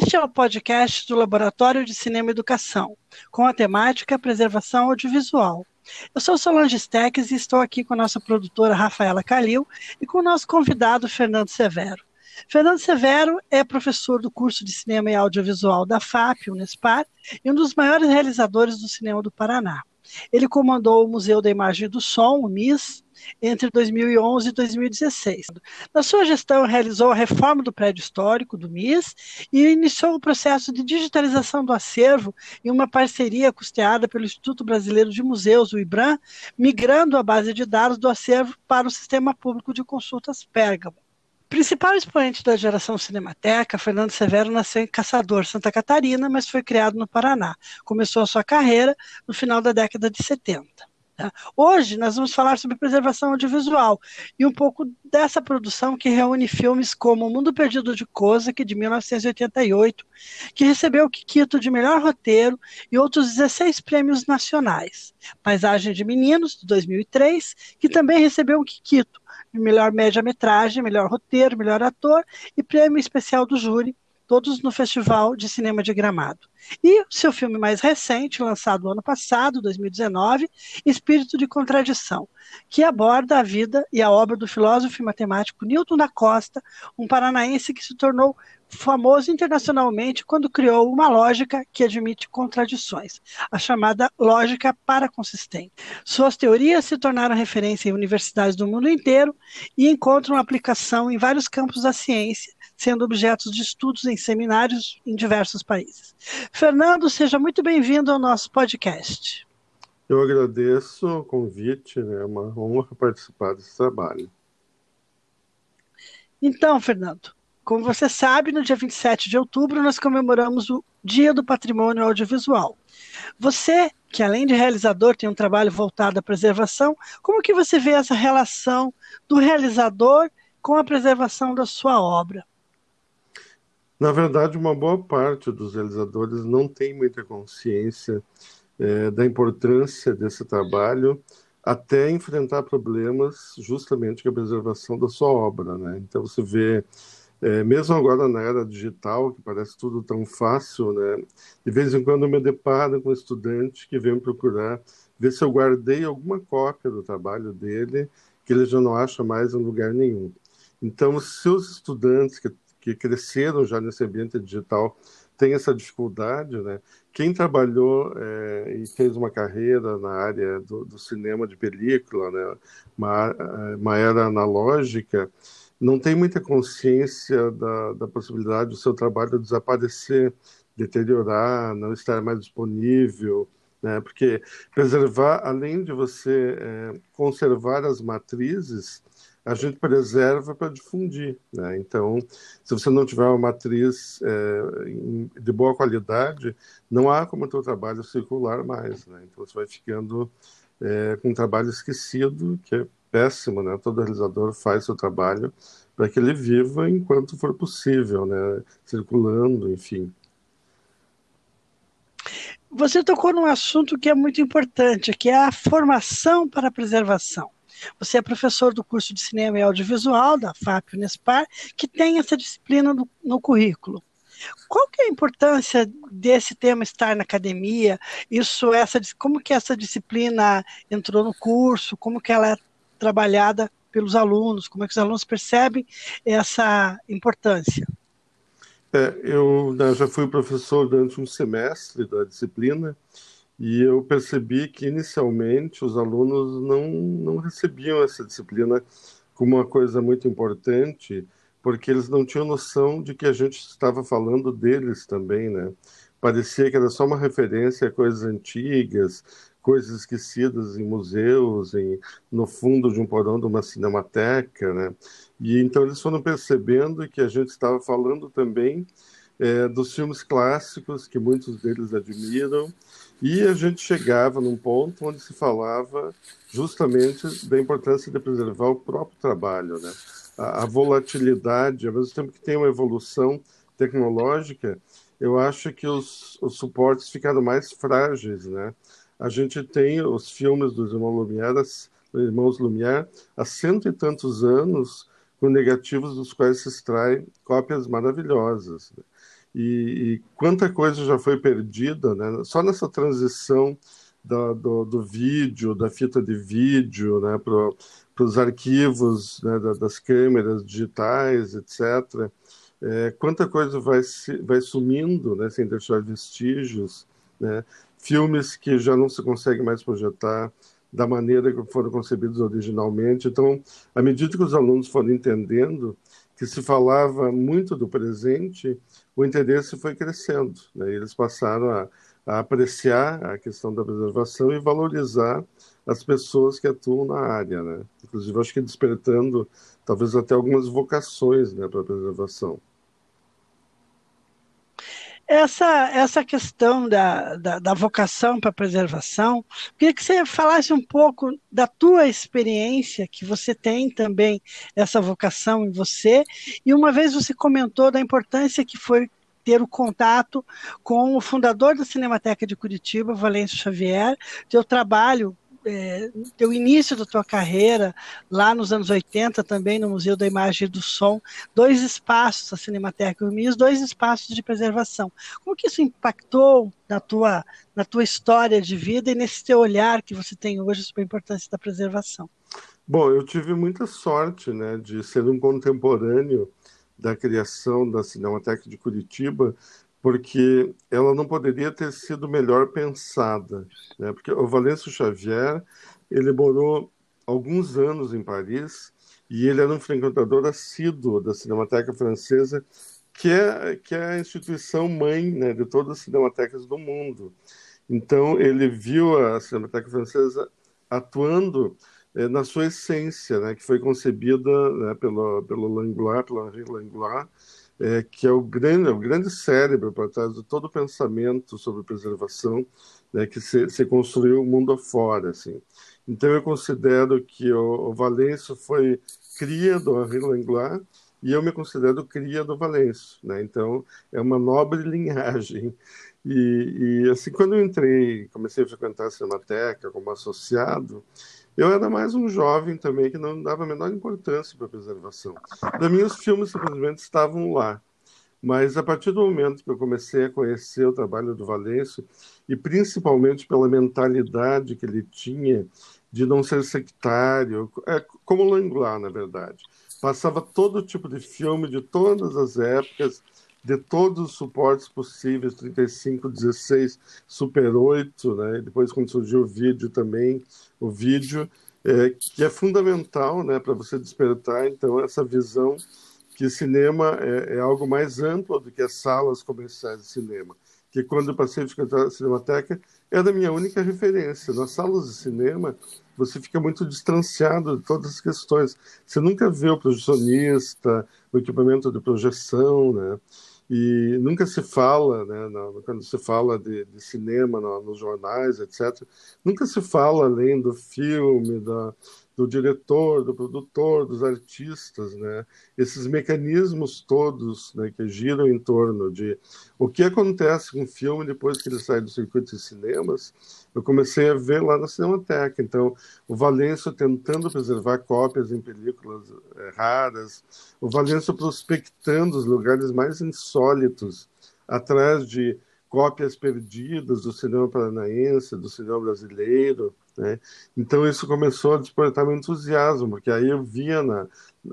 Este é o podcast do Laboratório de Cinema Educação, com a temática Preservação Audiovisual. Eu sou Solange Steques e estou aqui com a nossa produtora Rafaela Calil e com o nosso convidado Fernando Severo. Fernando Severo é professor do curso de Cinema e Audiovisual da FAP, Unespar, e um dos maiores realizadores do cinema do Paraná. Ele comandou o Museu da Imagem do Som, o MIS, entre 2011 e 2016. Na sua gestão, realizou a reforma do prédio histórico do MIS e iniciou o processo de digitalização do acervo em uma parceria custeada pelo Instituto Brasileiro de Museus, o IBRAM, migrando a base de dados do acervo para o Sistema Público de Consultas Pérgamo. Principal expoente da geração Cinemateca, Fernando Severo nasceu em Caçador, Santa Catarina, mas foi criado no Paraná. Começou a sua carreira no final da década de 70. Tá? Hoje nós vamos falar sobre preservação audiovisual e um pouco dessa produção que reúne filmes como O Mundo Perdido de Kozak, de 1988, que recebeu o Kikito de melhor roteiro e outros 16 prêmios nacionais. Paisagem de Meninos, de 2003, que também recebeu o Kikito melhor média-metragem, melhor roteiro, melhor ator e prêmio especial do júri, todos no Festival de Cinema de Gramado. E seu filme mais recente, lançado ano passado, 2019, Espírito de Contradição, que aborda a vida e a obra do filósofo e matemático Newton da Costa, um paranaense que se tornou famoso internacionalmente quando criou uma lógica que admite contradições, a chamada lógica paraconsistente. Suas teorias se tornaram referência em universidades do mundo inteiro e encontram aplicação em vários campos da ciência, sendo objetos de estudos em seminários em diversos países. Fernando, seja muito bem-vindo ao nosso podcast. Eu agradeço o convite, né? é uma honra participar desse trabalho. Então, Fernando, como você sabe, no dia 27 de outubro nós comemoramos o Dia do Patrimônio Audiovisual. Você, que além de realizador tem um trabalho voltado à preservação, como que você vê essa relação do realizador com a preservação da sua obra? Na verdade, uma boa parte dos realizadores não tem muita consciência é, da importância desse trabalho até enfrentar problemas justamente com a preservação da sua obra. Né? Então, você vê é, mesmo agora na era digital, que parece tudo tão fácil, né? De vez em quando eu me deparo com um estudante que vem procurar ver se eu guardei alguma cópia do trabalho dele, que ele já não acha mais em lugar nenhum. Então, se os estudantes que, que cresceram já nesse ambiente digital têm essa dificuldade, né? Quem trabalhou é, e fez uma carreira na área do, do cinema de película, né? Uma, uma era analógica, não tem muita consciência da, da possibilidade do seu trabalho desaparecer, deteriorar, não estar mais disponível, né? Porque preservar, além de você é, conservar as matrizes, a gente preserva para difundir, né? Então, se você não tiver uma matriz é, de boa qualidade, não há como o teu trabalho circular mais, né? Então, você vai ficando é, com um trabalho esquecido, que é péssimo, né? Todo realizador faz seu trabalho para que ele viva enquanto for possível, né? Circulando, enfim. Você tocou num assunto que é muito importante, que é a formação para a preservação. Você é professor do curso de Cinema e Audiovisual da FAP Unespar, que tem essa disciplina no, no currículo. Qual que é a importância desse tema estar na academia? Isso, essa, como que essa disciplina entrou no curso? Como que ela trabalhada pelos alunos? Como é que os alunos percebem essa importância? É, eu né, já fui professor durante um semestre da disciplina e eu percebi que inicialmente os alunos não, não recebiam essa disciplina como uma coisa muito importante, porque eles não tinham noção de que a gente estava falando deles também, né? Parecia que era só uma referência a coisas antigas, coisas esquecidas em museus, em, no fundo de um porão de uma cinemateca, né? E então eles foram percebendo que a gente estava falando também é, dos filmes clássicos que muitos deles admiram e a gente chegava num ponto onde se falava justamente da importância de preservar o próprio trabalho, né? A, a volatilidade, ao mesmo tempo que tem uma evolução tecnológica, eu acho que os, os suportes ficaram mais frágeis, né? A gente tem os filmes dos irmãos Lumière, irmãos Lumière há cento e tantos anos, com negativos dos quais se extraem cópias maravilhosas. Né? e, e quanta coisa já foi perdida, né? Só nessa transição da, do, do, vídeo, da fita de vídeo, né, para os arquivos né, das câmeras digitais, etc. É, quanta coisa vai, se, vai sumindo, né, sem deixar vestígios, né? Filmes que já não se consegue mais projetar da maneira que foram concebidos originalmente. Então, à medida que os alunos foram entendendo que se falava muito do presente, o interesse foi crescendo. Né? Eles passaram a, a apreciar a questão da preservação e valorizar as pessoas que atuam na área, né? Inclusive, acho que despertando talvez até algumas vocações né, para a preservação. Essa, essa questão da, da, da vocação para preservação, queria que você falasse um pouco da tua experiência, que você tem também essa vocação em você, e uma vez você comentou da importância que foi ter o contato com o fundador da Cinemateca de Curitiba, Valêncio Xavier, teu trabalho é, teu início da tua carreira, lá nos anos 80, também no Museu da Imagem e do Som, dois espaços, a Cinemateca e o MIS, dois espaços de preservação. Como que isso impactou na tua, na tua história de vida e nesse teu olhar que você tem hoje sobre a importância da preservação? Bom, eu tive muita sorte né, de ser um contemporâneo da criação da Cinemateca de Curitiba, porque ela não poderia ter sido melhor pensada, né? Porque o Valêncio Xavier ele morou alguns anos em Paris e ele era um frequentador assíduo da Cinemateca Francesa, que é que é a instituição mãe né, de todas as cinematecas do mundo. Então ele viu a Cinemateca Francesa atuando eh, na sua essência, né, que foi concebida né, pelo pelo Langlois, pelo Henri Langlois, é, que é o grande, é o grande cérebro por trás de todo o pensamento sobre preservação né, que se, se construiu o mundo afora. Assim. Então, eu considero que o, o foi cria do Henri Langlois e eu me considero cria do Valêncio. Né? Então, é uma nobre linhagem. E, e, assim, quando eu entrei, comecei a frequentar a Cinemateca como associado, eu era mais um jovem também que não dava a menor importância para a preservação. Para mim, os filmes simplesmente estavam lá. Mas a partir do momento que eu comecei a conhecer o trabalho do Valêncio, e principalmente pela mentalidade que ele tinha de não ser sectário, é, como Langlois, na verdade. Passava todo tipo de filme, de todas as épocas, de todos os suportes possíveis, 35, 16, Super 8, né? depois quando surgiu o vídeo também, o vídeo, é, que é fundamental né, para você despertar, então, essa visão que cinema é, é, algo mais amplo do que as salas comerciais de cinema. Que quando eu passei a ficar na Cinemateca, era a minha única referência. Nas salas de cinema, você fica muito distanciado de todas as questões. Você nunca vê o projecionista, o equipamento de projeção, né? E nunca se fala, né, quando se fala de, de cinema no, nos jornais, etc., nunca se fala além do filme, da, do diretor, do produtor, dos artistas, né? Esses mecanismos todos né, que giram em torno de o que acontece com o filme depois que ele sai do circuito de cinemas, eu comecei a ver lá na Cinemateca. Então, o Valenço tentando preservar cópias em películas é, raras, o Valenço prospectando os lugares mais insólitos atrás de cópias perdidas do cinema paranaense, do cinema brasileiro, né? Então isso começou a despertar meu entusiasmo, porque aí eu via na,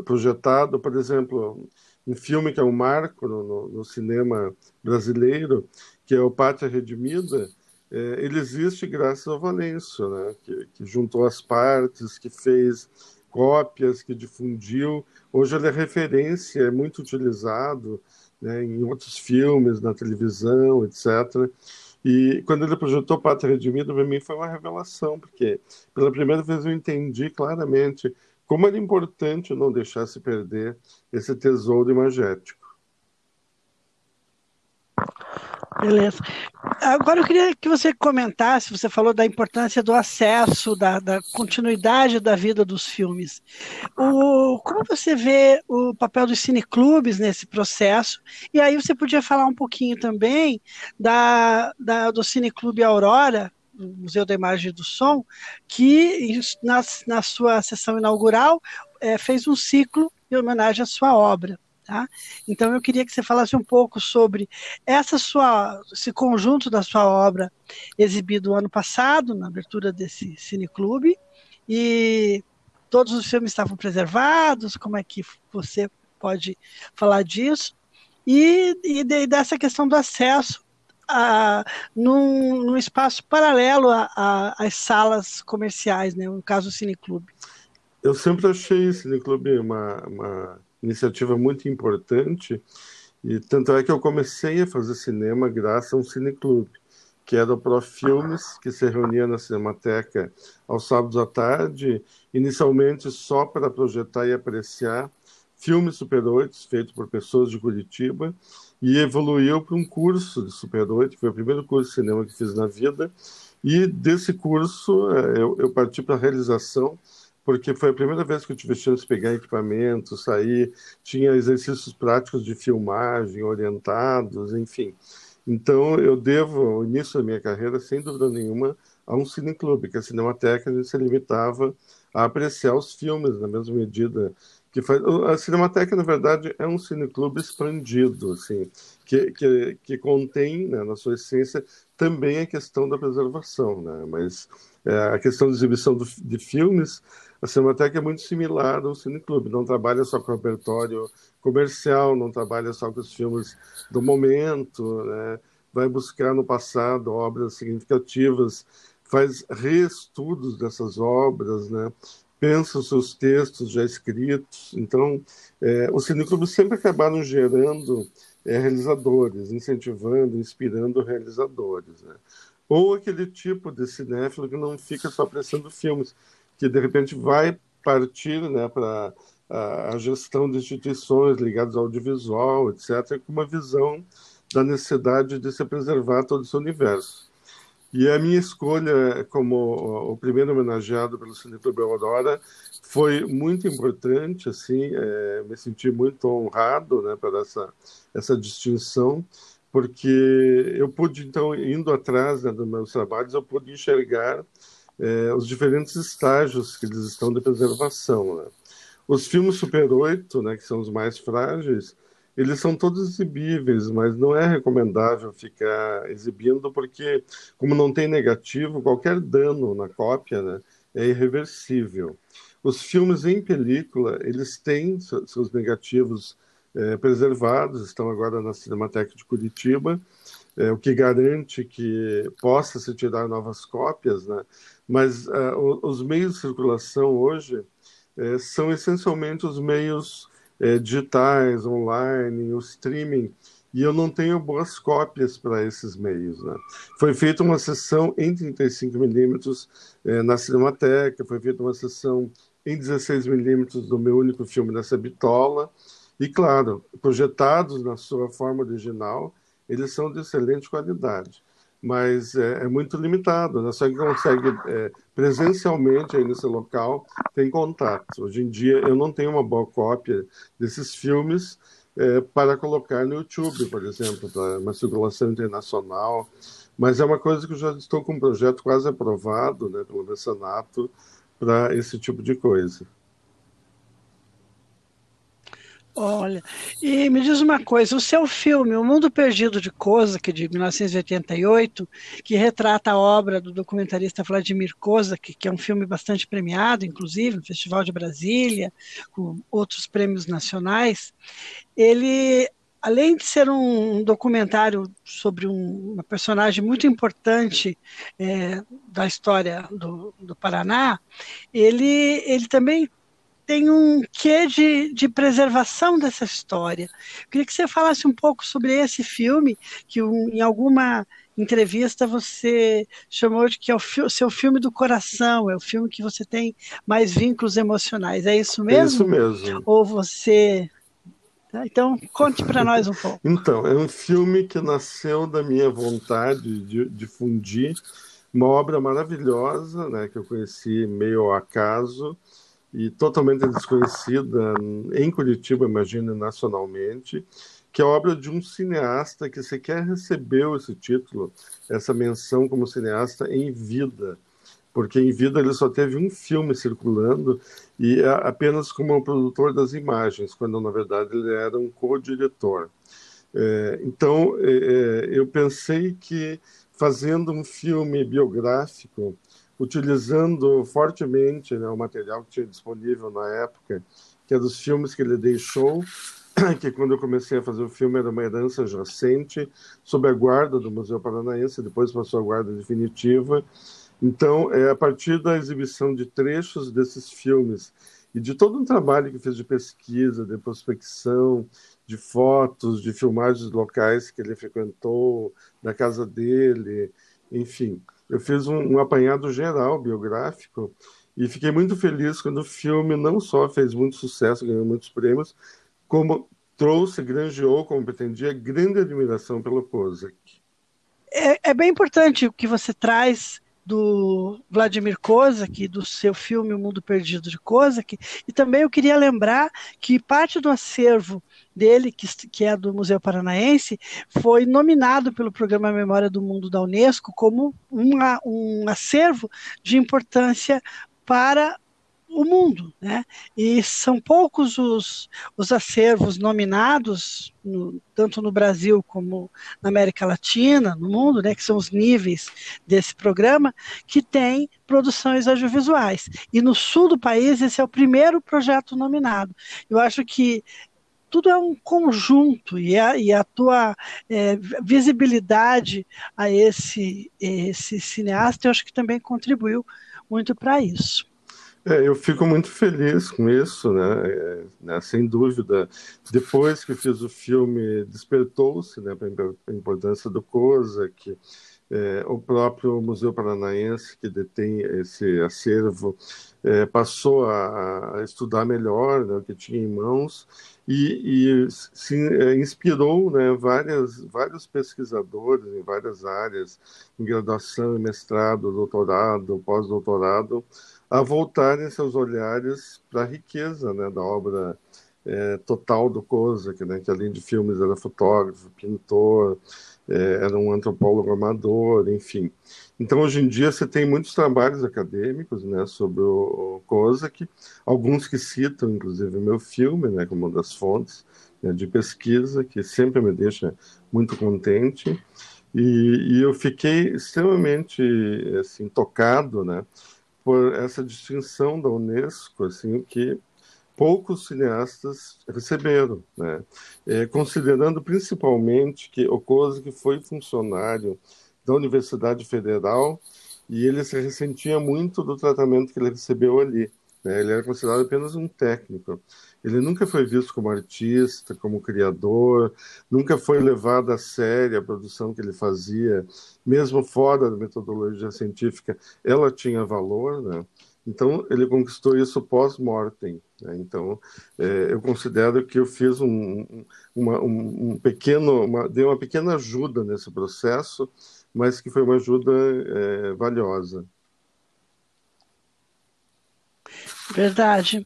projetado, por exemplo, um filme que é um marco no, no, cinema brasileiro, que é o Pátria Redimida, é, ele existe graças ao Valêncio, né? que, que juntou as partes, que fez cópias, que difundiu. Hoje ele é referência, é muito utilizado né, em outros filmes, na televisão, etc. E quando ele projetou Pátria Redimida, para mim foi uma revelação, porque pela primeira vez eu entendi claramente como era importante não deixar se perder esse tesouro imagético. Beleza. Agora eu queria que você comentasse, você falou da importância do acesso, da, da continuidade da vida dos filmes. O, como você vê o papel dos cineclubes nesse processo? E aí você podia falar um pouquinho também da, da, do Cineclube Aurora, Museu da Imagem e do Som, que na, na sua sessão inaugural é, fez um ciclo em homenagem à sua obra. Tá? Então eu queria que você falasse um pouco sobre essa sua, esse conjunto da sua obra exibido ano passado na abertura desse cineclube e todos os filmes estavam preservados. Como é que você pode falar disso? E, e dessa questão do acesso a, num, num espaço paralelo às salas comerciais, né? no caso o cineclube. Eu sempre achei o cineclube uma, uma iniciativa muito importante, e tanto é que eu comecei a fazer cinema graças a um cineclube, que era o Profilmes, que se reunia na Cinemateca aos sábados à tarde, inicialmente só para projetar e apreciar filmes Super 8 feitos por pessoas de Curitiba, e evoluiu para um curso de Super 8, foi o primeiro curso de cinema que fiz na vida, e desse curso eh, eu, eu parti para a realização porque foi a primeira vez que eu tive chance de pegar equipamento, sair, tinha exercícios práticos de filmagem orientados, enfim. Então, eu devo o início da minha carreira, sem dúvida nenhuma, a um cineclube, que a Cinemateca se limitava a apreciar os filmes na mesma medida que faz. A Cinemateca, na verdade, é um cineclube expandido, assim, que, que, que contém, né, na sua essência, também a questão da preservação, né? Mas é, a questão de exibição do, de filmes a Cinemateca é muito similar ao Cineclube, não trabalha só com repertório comercial, não trabalha só com os filmes do momento, né? vai buscar no passado obras significativas, faz reestudos dessas obras, né? pensa os seus textos já escritos. Então, é, os cineclubes sempre acabaram gerando é, realizadores, incentivando, inspirando realizadores. Né? Ou aquele tipo de cinéfilo que não fica só apreciando filmes, que de repente vai partir né, para a, gestão de instituições ligadas ao audiovisual, etc., com uma visão da necessidade de se preservar todo esse universo. E a minha escolha como o primeiro homenageado pelo Cineclube Aurora foi muito importante, assim, é, me senti muito honrado né, por essa, essa distinção, porque eu pude, então, indo atrás né, dos meus trabalhos, eu pude enxergar é, os diferentes estágios que eles estão de preservação. Né? Os filmes Super 8, né, que são os mais frágeis, eles são todos exibíveis, mas não é recomendável ficar exibindo porque, como não tem negativo, qualquer dano na cópia né, é irreversível. Os filmes em película, eles têm seus negativos é, preservados, estão agora na Cinemateca de Curitiba, é, o que garante que possa se tirar novas cópias, né? mas uh, os meios de circulação hoje uh, são essencialmente os meios uh, digitais, online, o streaming, e eu não tenho boas cópias para esses meios. Né? Foi feita uma sessão em 35mm na Cinemateca, foi feita uma sessão em 16mm do meu único filme nessa bitola, e claro, projetados na sua forma original, eles são de excelente qualidade mas é, é muito limitado, né? Só que consegue é, presencialmente aí nesse local tem contato. Hoje em dia eu não tenho uma boa cópia desses filmes é, para colocar no YouTube, por exemplo, para uma circulação internacional. Mas é uma coisa que eu já estou com um projeto quase aprovado, né, pelo mecenato, para esse tipo de coisa. Olha, e me diz uma coisa, o seu filme, O Mundo Perdido de Kozak, de 1988, que retrata a obra do documentarista Vladimir Kozak, que é um filme bastante premiado, inclusive, no Festival de Brasília, com outros prêmios nacionais, ele, além de ser um documentário sobre um, uma personagem muito importante é, da história do, do Paraná, ele, ele também tem um quê de, de preservação dessa história. Eu queria que você falasse um pouco sobre esse filme, que um, em alguma entrevista você chamou de que é o fi seu filme do coração, é o filme que você tem mais vínculos emocionais. É isso mesmo? É isso mesmo. Ou você. Tá, então, conte para nós um pouco. Então, é um filme que nasceu da minha vontade de difundir uma obra maravilhosa, né, que eu conheci meio ao acaso, e totalmente desconhecida em Curitiba, imagino, nacionalmente, que é a obra de um cineasta que sequer recebeu esse título, essa menção como cineasta em vida, porque em vida ele só teve um filme circulando e apenas como produtor das imagens, quando na verdade ele era um co-diretor. É, então, é, é, eu pensei que fazendo um filme biográfico, utilizando fortemente né, o material que tinha disponível na época, que é dos filmes que ele deixou, que quando eu comecei a fazer o filme era uma herança recente, sob a guarda do Museu Paranaense, depois passou a guarda definitiva. Então, é a partir da exibição de trechos desses filmes e de todo um trabalho que fez de pesquisa, de prospecção, de fotos, de filmagens locais que ele frequentou, da casa dele, enfim. Eu fiz um, um apanhado geral biográfico e fiquei muito feliz quando o filme não só fez muito sucesso, ganhou muitos prêmios, como trouxe, granjeou, como pretendia, grande admiração pelo Kozak. É, é bem importante o que você traz do Vladimir Kozak, do seu filme O Mundo Perdido de Kozak, e também eu queria lembrar que parte do acervo dele, que, que é do Museu Paranaense, foi nominado pelo Programa Memória do Mundo da Unesco como uma, um acervo de importância para o mundo, né? E são poucos os, os acervos nominados, no, tanto no Brasil como na América Latina, no mundo, né? Que são os níveis desse programa, que tem produções audiovisuais. E no sul do país, esse é o primeiro projeto nominado. Eu acho que tudo é um conjunto e a, e a tua é, visibilidade a esse, esse cineasta, eu acho que também contribuiu muito para isso. É, eu fico muito feliz com isso, né? É, né? Sem dúvida. Depois que fiz o filme, despertou-se né, a importância do COSAC, é, o próprio Museu Paranaense, que detém esse acervo, é, passou a, a, estudar melhor né, o que tinha em mãos e, e se é, inspirou né, várias, vários pesquisadores em várias áreas, em graduação, mestrado, doutorado, pós-doutorado, a voltarem seus olhares para a riqueza né, da obra é, total do Kozak, né, que além de filmes era fotógrafo, pintor, é, era um antropólogo amador, enfim. Então, hoje em dia, você tem muitos trabalhos acadêmicos né, sobre o, o Kozak, alguns que citam, inclusive, o meu filme, né, como uma das fontes né, de pesquisa, que sempre me deixa muito contente. E, e eu fiquei extremamente assim, tocado né, por essa distinção da Unesco, assim, que poucos cineastas receberam, né? É, considerando principalmente que o que foi funcionário da Universidade Federal e ele se ressentia muito do tratamento que ele recebeu ali. Né? Ele era considerado apenas um técnico. Ele nunca foi visto como artista, como criador, nunca foi levado a sério a produção que ele fazia, mesmo fora da metodologia científica, ela tinha valor, né? Então, ele conquistou isso pós-mortem. Né? Então, é, eu considero que eu fiz um, uma, um, um pequeno, uma, dei uma pequena ajuda nesse processo, mas que foi uma ajuda é, valiosa. Verdade.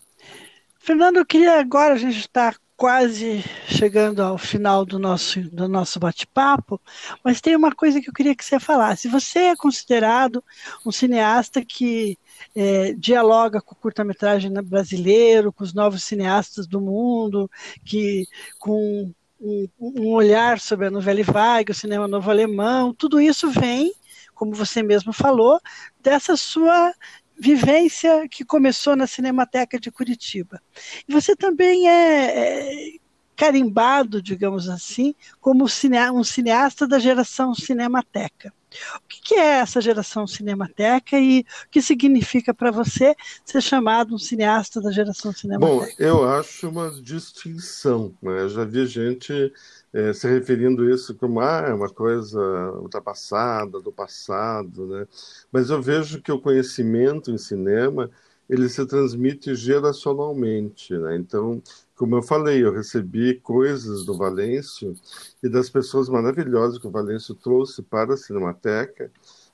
Fernando, eu queria agora, a gente está quase chegando ao final do nosso, do nosso bate-papo, mas tem uma coisa que eu queria que você falasse. Você é considerado um cineasta que é, dialoga com o curta-metragem brasileiro, com os novos cineastas do mundo, que com um, um olhar sobre a novela vague, o cinema novo alemão, tudo isso vem, como você mesmo falou, dessa sua vivência que começou na Cinemateca de Curitiba. E você também é, é carimbado, digamos assim, como um cineasta da geração Cinemateca. O que é essa geração Cinemateca e o que significa para você ser chamado um cineasta da geração Cinemateca? Bom, eu acho uma distinção. Né? Eu já vi gente é, se referindo a isso como ah, é uma coisa ultrapassada, do passado, né? Mas eu vejo que o conhecimento em cinema ele se transmite geracionalmente, né? Então, como eu falei, eu recebi coisas do Valêncio e das pessoas maravilhosas que o Valêncio trouxe para a Cinemateca,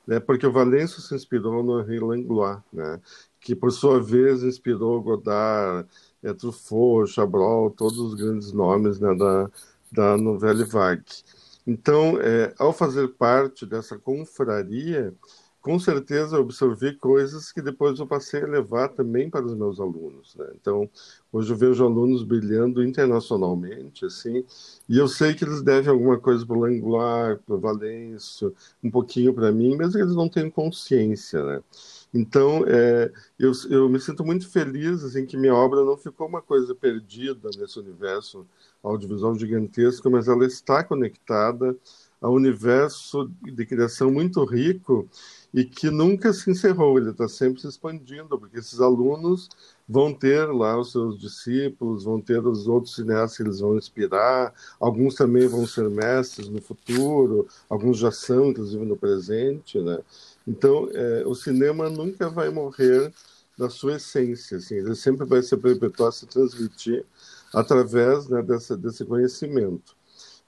né? Porque o Valêncio se inspirou no Henri Langlois, né? Que por sua vez inspirou Godard, é, Truffaut, Chabrol, todos os grandes nomes né, da da Novelle Vague. Então, é, ao fazer parte dessa confraria, com certeza absorvi coisas que depois eu passei a levar também para os meus alunos. Né? Então, hoje eu vejo alunos brilhando internacionalmente, assim, e eu sei que eles devem alguma coisa para o Langlois, para o Valêncio, um pouquinho para mim, mesmo que eles não tenham consciência, né? Então, é, eu, eu me sinto muito feliz assim que minha obra não ficou uma coisa perdida nesse universo audiovisual gigantesco, mas ela está conectada a um universo de criação muito rico e que nunca se encerrou, ele está sempre se expandindo, porque esses alunos vão ter lá os seus discípulos, vão ter os outros cineastas que eles vão inspirar, alguns também vão ser mestres no futuro, alguns já são, inclusive no presente, né? Então, é, o cinema nunca vai morrer da sua essência, assim, ele sempre vai se perpetuar, se transmitir através né, dessa, desse conhecimento.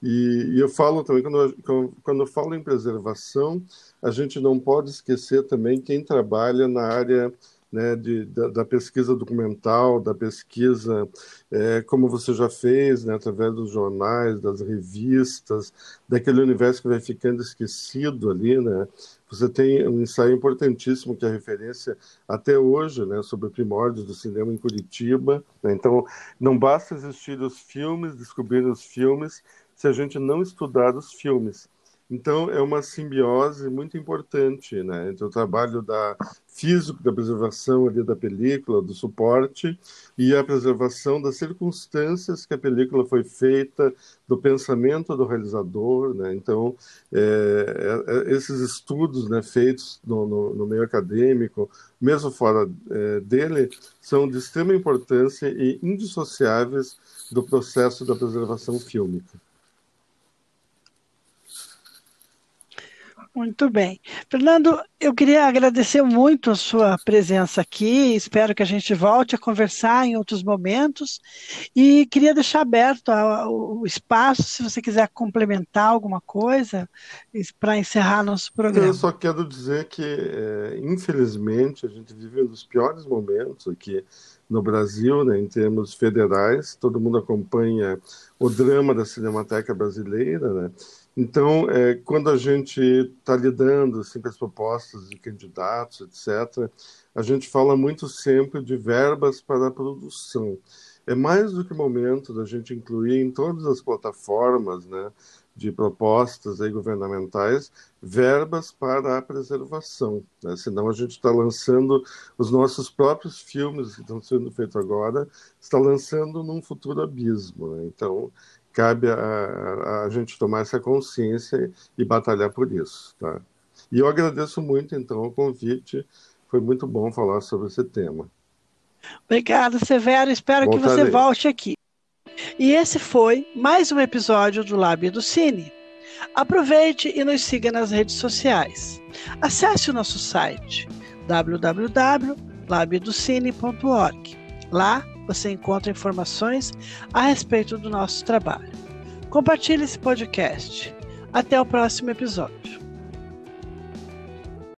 E, e, eu falo também, quando, quando eu falo em preservação, a gente não pode esquecer também quem trabalha na área né, de, da, da, pesquisa documental, da pesquisa, é, como você já fez, né, através dos jornais, das revistas, daquele universo que vai ficando esquecido ali, né? Você tem um ensaio importantíssimo que é referência até hoje, né, sobre primórdios do cinema em Curitiba. Né? Então, não basta existir os filmes, descobrir os filmes, se a gente não estudar os filmes. Então, é uma simbiose muito importante né, entre o trabalho da físico, da preservação ali da película, do suporte, e a preservação das circunstâncias que a película foi feita, do pensamento do realizador. Né? Então, é, é, é esses estudos né, feitos no, no, no, meio acadêmico, mesmo fora é, dele, são de extrema importância e indissociáveis do processo da preservação fílmica. Muito bem. Fernando, eu queria agradecer muito a sua presença aqui. Espero que a gente volte a conversar em outros momentos. E queria deixar aberto o espaço, se você quiser complementar alguma coisa, para encerrar nosso programa. Eu só quero dizer que, é, infelizmente, a gente vive um dos piores momentos aqui no Brasil, né, em termos federais. Todo mundo acompanha o drama da Cinemateca Brasileira, né? Então, é, quando a gente está lidando assim, com as propostas de candidatos, etc., a gente fala muito sempre de verbas para a produção. É mais do que momento da gente incluir em todas as plataformas né, de propostas aí governamentais verbas para a preservação. Né? Senão a gente está lançando os nossos próprios filmes que estão sendo feitos agora, está lançando num futuro abismo. Né? Então, cabe a, a, gente tomar essa consciência e batalhar por isso, tá? E eu agradeço muito, então, o convite. Foi muito bom falar sobre esse tema. Obrigada, Severo. Espero Voltarei. que você volte aqui. E esse foi mais um episódio do Lábio do Cine. Aproveite e nos siga nas redes sociais. Acesse o nosso site www.labiodocine.org. Lá você encontra informações a respeito do nosso trabalho. Compartilhe esse podcast. Até o próximo episódio.